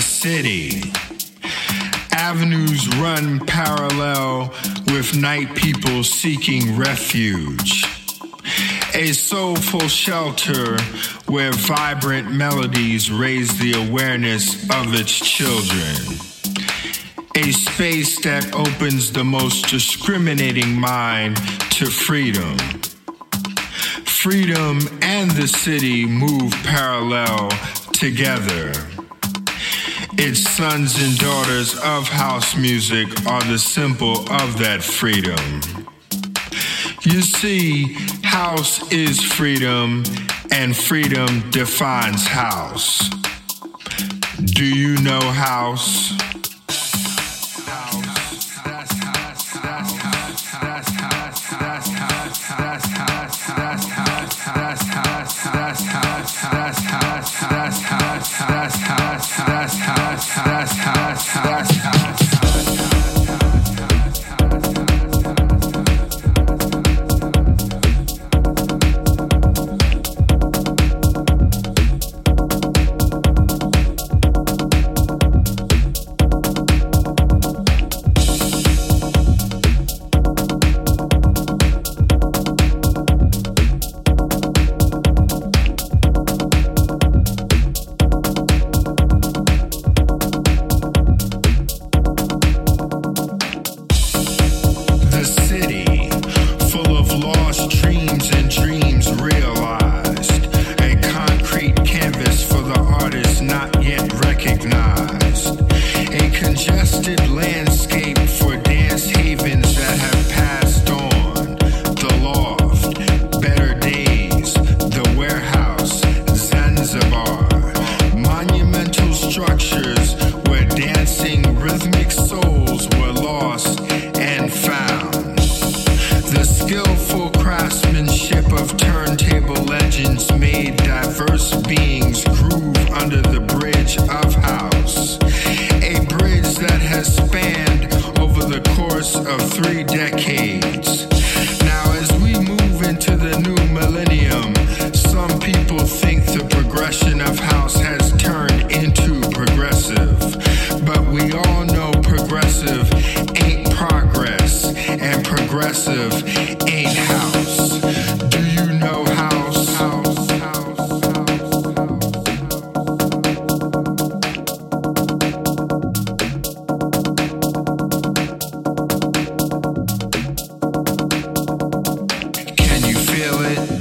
city. Avenues run parallel with night people seeking refuge. A soulful shelter where vibrant melodies raise the awareness of its children. A space that opens the most discriminating mind to freedom. Freedom and the city move parallel together. Its sons and daughters of house music are the symbol of that freedom. You see, house is freedom, and freedom defines house. Do you know house? souls were lost and found. The skillful craftsmanship of turntable legends made diverse beings groove under the bridge of house. A bridge that has spanned over the course of three decades. feel eh? it.